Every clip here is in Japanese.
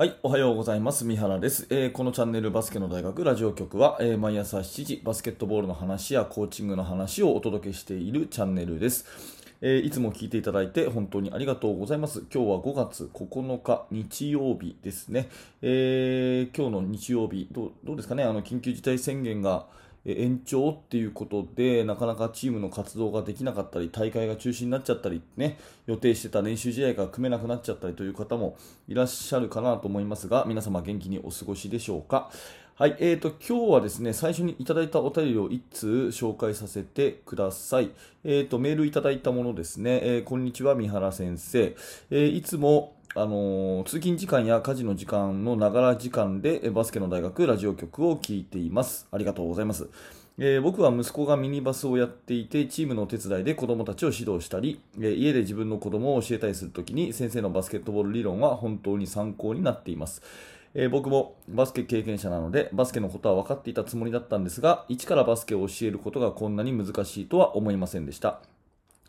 はい、おはようございます。三原です。えーこのチャンネルバスケの大学ラジオ局は、えー毎朝7時バスケットボールの話やコーチングの話をお届けしているチャンネルです。えーいつも聞いていただいて本当にありがとうございます。今日は5月9日日曜日ですね。え今日の日曜日どう、どうですかね、あの緊急事態宣言が延長っていうことで、なかなかチームの活動ができなかったり、大会が中止になっちゃったり、ね、予定してた練習試合が組めなくなっちゃったりという方もいらっしゃるかなと思いますが、皆様元気にお過ごしでしょうか？はい、えーと、今日はですね、最初にいただいたお便りを1通紹介させてください。えーと、メールいただいたものですね、えーこんにちは、三原先生。えーいつも、あの通勤時間や家事の時間のながら時間でバスケの大学ラジオ局を聞いています。ありがとうございます。えー僕は息子がミニバスをやっていて、チームのお手伝いで子供たちを指導したり、えー家で自分の子供を教えたりするときに、先生のバスケットボール理論は本当に参考になっています。えー僕もバスケ経験者なので、バスケのことは分かっていたつもりだったんですが、一からバスケを教えることがこんなに難しいとは思いませんでした。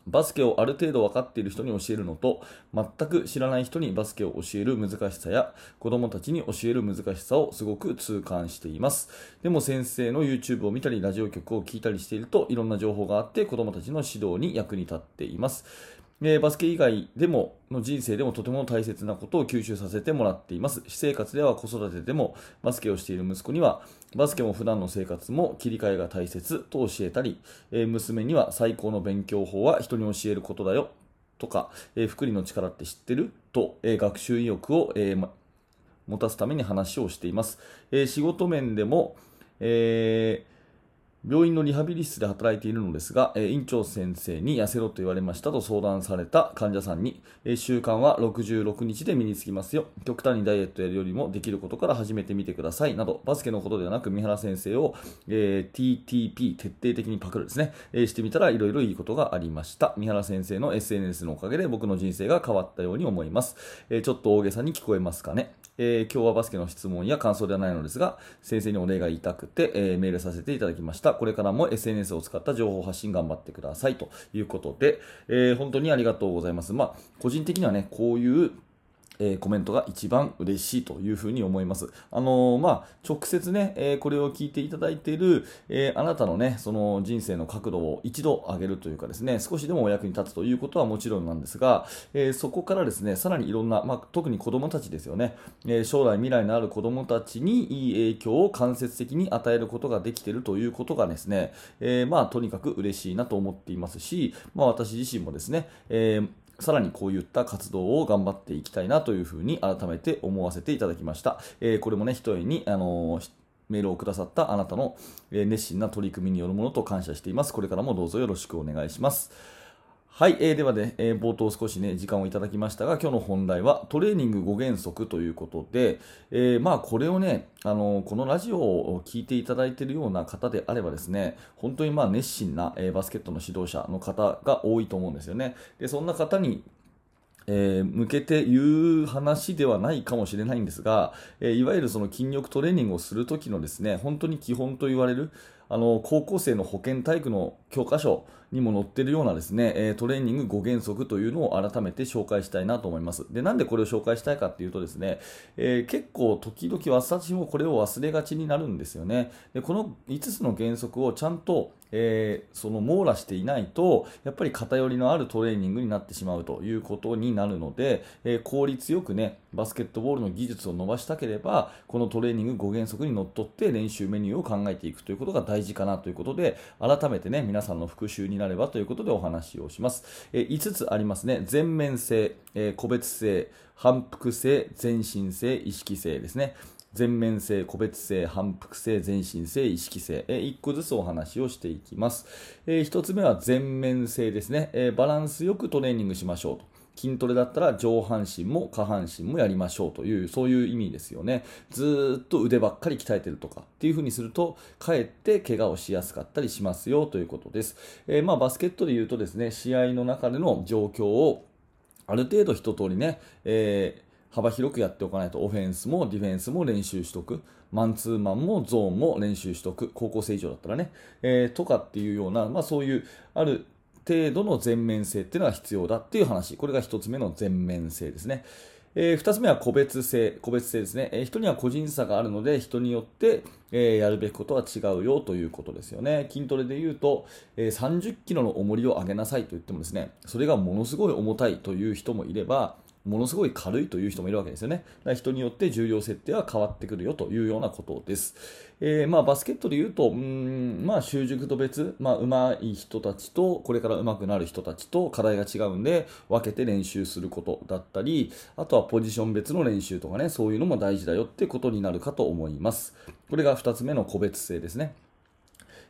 バスケをある程度分かっている人に教えるのと、全く知らない人にバスケを教える難しさや、子供たちに教える難しさをすごく痛感しています。でも先生の YouTube を見たり、ラジオ局を聞いたりしていると、いろんな情報があって、子供たちの指導に役に立っています。えーバスケ以外でもの人生でもとても大切なことを吸収させてもらっています。私生活では子育てでもバスケをしている息子にはバスケも普段の生活も切り替えが大切と教えたり、えー娘には最高の勉強法は人に教えることだよとか、えー福利の力って知ってると、えー学習意欲を、えーま持たすために話をしています。え仕事面でも、え病院のリハビリ室で働いているのですが、えー院長先生に痩せろと言われましたと相談された患者さんに、えー習慣は66日で身につきますよ。極端にダイエットやるよりもできることから始めてみてください。など、バスケのことではなく、三原先生を、えー TTP 徹底的にパクるですね、えーしてみたらいろいろいいことがありました。三原先生の SNS のおかげで僕の人生が変わったように思います。えーちょっと大げさに聞こえますかね。えー今日はバスケの質問や感想ではないのですが、先生にお礼が言いたくて、えーメールさせていただきました。これからも SNS を使った情報発信頑張ってくださいということで、えー本当にありがとうございます。まあ、個人的にはね、こういうえーコメントが一番嬉しいというふうに思います。あのーまあ、直接ね、えーこれを聞いていただいている、えあなたのね、その人生の角度を一度上げるというかですね、少しでもお役に立つということはもちろんなんですが、えそこからですね、さらにいろんな、まあ、特に子供たちですよね、え将来未来のある子供たちにいい影響を間接的に与えることができているということがですね、えまあ、とにかく嬉しいなと思っていますし、まあ、私自身もですね、えさらにこういった活動を頑張っていきたいなというふうに改めて思わせていただきました。えーこれもね、ひとえに、あのーメールをくださったあなたの熱心な取り組みによるものと感謝しています。これからもどうぞよろしくお願いします。はい、えーではね、えー冒頭少しね、時間をいただきましたが、今日の本題はトレーニング5原則ということで、えーまあこれをね、あのこのラジオを聞いていただいているような方であればですね、本当にまあ熱心な、えーバスケットの指導者の方が多いと思うんですよね。で、そんな方にえー向けて言う話ではないかもしれないんですが、えーいわゆるその筋力トレーニングをするときのですね、本当に基本と言われる、あの、高校生の保健体育の教科書にも載ってるようなですね、えートレーニング5原則というのを改めて紹介したいなと思います。で、なんでこれを紹介したいかっていうとですね、えー結構時々私もこれを忘れがちになるんですよね。で、この5つの原則をちゃんとえーその網羅していないと、やっぱり偏りのあるトレーニングになってしまうということになるので、えー効率よくね、バスケットボールの技術を伸ばしたければ、このトレーニング5原則にのっとって練習メニューを考えていくということが大事かなということで、改めてね、皆さんの復習になればということでお話をします。えー5つありますね。全面性、え個別性、反復性、全身性、意識性ですね。全面性、個別性、反復性、全身性、意識性、え1個ずつお話をしていきます。え1つ目は全面性ですね、えバランスよくトレーニングしましょうと。筋トレだったら上半身も下半身もやりましょうという、そういう意味ですよね。ずっと腕ばっかり鍛えてるとかっていう風にすると、かえって怪我をしやすかったりしますよということです。えーまあバスケットで言うとですね、試合の中での状況をある程度一通りね、えー幅広くやっておかないとオフェンスもディフェンスも練習しとく。マンツーマンもゾーンも練習しとく。高校生以上だったらね、えーとかっていうような、まあ、そういうある程度の全面性っていうのが必要だっていう話。これが1つ目の全面性ですね、えー、2つ目は個別性、個別性ですね、えー、人には個人差があるので、人によって、えー、やるべきことは違うよということですよね。筋トレで言うと、え30キロの重りを上げなさいと言ってもですね、それがものすごい重たいという人もいれば、ものすごい軽いという人もいるわけですよね。人によって重量設定は変わってくるよというようなことです。えー、まあ、バスケットで言うと、うん、まあ、習熟と別、まあ、上手い人たちと、これから上手くなる人たちと課題が違うんで、分けて練習することだったり、あとはポジション別の練習とかね、そういうのも大事だよってことになるかと思います。これが2つ目の個別性ですね。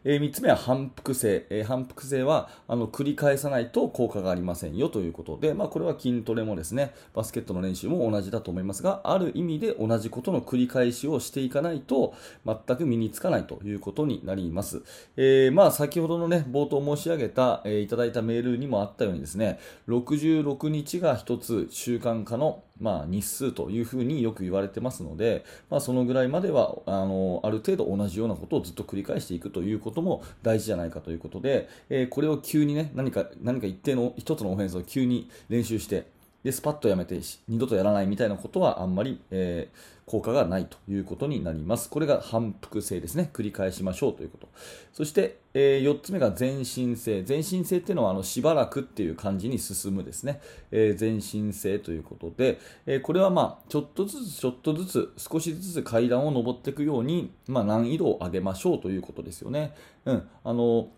えー、3つ目は反復性、えー、反復性はあの繰り返さないと効果がありませんよということで、まあ、これは筋トレもですねバスケットの練習も同じだと思いますがある意味で同じことの繰り返しをしていかないと全く身につかないということになります、えー、まあ、先ほどの、ね、冒頭申し上げた、えいただいたメールにもあったようにですね66日が1つ習慣化のまあ、日数というふうによく言われてますので、まあ、そのぐらいまではあのある程度同じようなことをずっと繰り返していくということも大事じゃないかということで、えー、これを急にね何か何か一定の一つのオフェンスを急に練習してでスパッとやめて二度とやらないみたいなことはあんまり、えー、効果がないということになります。これが反復性ですね。繰り返しましょうということ。そして、えー、4つ目が前進性。前進性っていうのはあのしばらくっていう感じに進むですね。えー、前進性ということで、えー、これはまあちょっとずつちょっとずつ少しずつ階段を上っていくように、まあ、難易度を上げましょうということですよね。うん。あの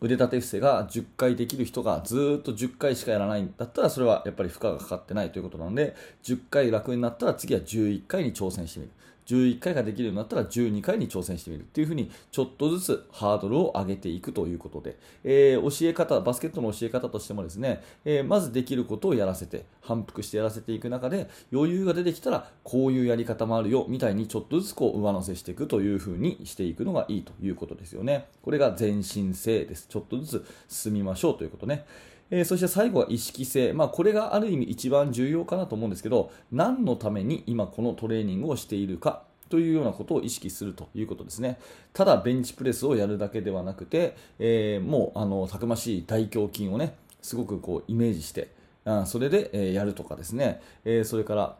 腕立て伏せが10回できる人がずっと10回しかやらないんだったらそれはやっぱり負荷がかかってないということなので10回楽になったら次は11回に挑戦してみる。11回ができるようになったら12回に挑戦してみるっていうふうにちょっとずつハードルを上げていくということで、えー、教え方バスケットの教え方としてもですね、えー、まずできることをやらせて反復してやらせていく中で余裕が出てきたらこういうやり方もあるよみたいにちょっとずつこう上乗せしていくというふうにしていくのがいいということですよね。これが前進性です。ちょっとずつ進みましょうということね。えー、そして最後は意識性、まあ、これがある意味一番重要かなと思うんですけど何のために今このトレーニングをしているかというようなことを意識するということですね。ただベンチプレスをやるだけではなくて、えー、もうあのたくましい大胸筋をね、すごくこうイメージして、あそれで、え、やるとかですね、えー、それから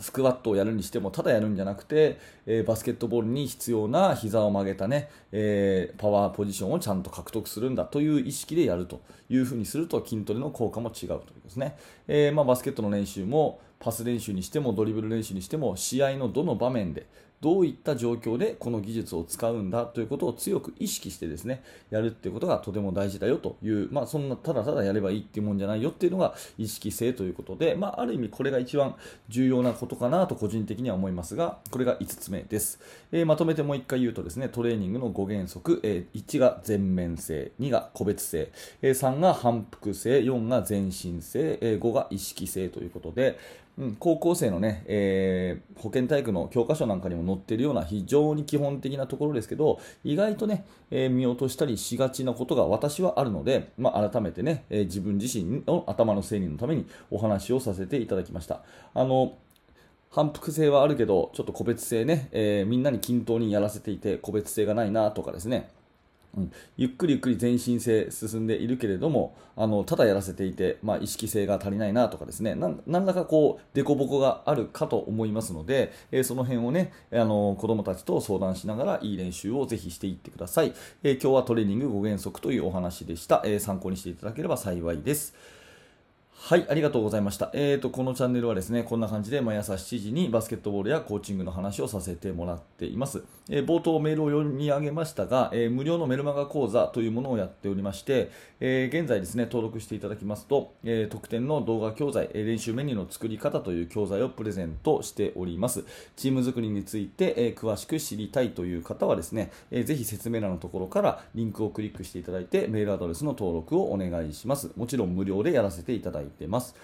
スクワットをやるにしてもただやるんじゃなくて、えー、バスケットボールに必要な膝を曲げたね、えー、パワーポジションをちゃんと獲得するんだという意識でやるというふうにすると筋トレの効果も違うということですね、えー、まあ、バスケットの練習もパス練習にしてもドリブル練習にしても試合のどの場面でどういった状況でこの技術を使うんだということを強く意識してですねやるっていうことがとても大事だよという、まあ、そんなただただやればいいっていうもんじゃないよっていうのが意識性ということで、まあ、ある意味これが一番重要なことかなと個人的には思いますがこれが5つ目です、えー、まとめてもう1回言うとですねトレーニングの5原則、えー、1が全面性2が個別性、えー、3が反復性4が全身性、えー、5が意識性ということで、うん、高校生のね、えー、保健体育の教科書なんかにも載ってるような非常に基本的なところですけど、意外とね、えー、見落としたりしがちなことが私はあるので、まあ、改めてね、えー、自分自身の頭の整理のためにお話をさせていただきました。あの反復性はあるけど、ちょっと個別性ね、え、みんなに均等にやらせていて、個別性がないなとかですね、うん、ゆっくりゆっくり前進性進んでいるけれどもあのただやらせていて、まあ、意識性が足りないなとかですね。何らかこう凸凹があるかと思いますので、えー、その辺をねあの子どもたちと相談しながらいい練習をぜひしていってください、えー、今日はトレーニング5原則というお話でした、えー、参考にしていただければ幸いです。はい、ありがとうございました。えーと、このチャンネルはですね、こんな感じで毎朝7時にバスケットボールやコーチングの話をさせてもらっています。えー、冒頭メールを読み上げましたが、えー、無料のメルマガ講座というものをやっておりまして、え、現在ですね、登録していただきますと、え特典の動画教材、え練習メニューの作り方という教材をプレゼントしております。チーム作りについて、え詳しく知りたいという方はですね、えー、ぜひ説明欄のところからリンクをクリックしていただいて、メールアドレスの登録をお願いします。もちろん無料でやらせていただいてます。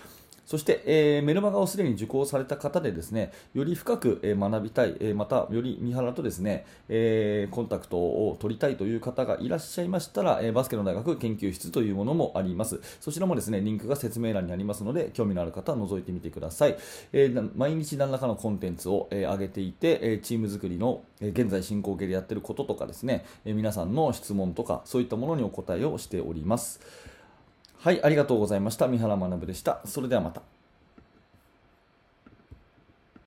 そして、えー、メルマガをすでに受講された方でですねより深く、えー、学びたい、えー、またより三原とですね、えコンタクトを取りたいという方がいらっしゃいましたら、えバスケの大学研究室というものもあります。そちらもですねリンクが説明欄にありますので興味のある方は覗いてみてください、え毎日何らかのコンテンツを、え上げていて、えチーム作りの、え現在進行形でやっていることとかですね、え皆さんの質問とかそういったものにお答えをしております。はい、ありがとうございました。三原学でした。それではまた。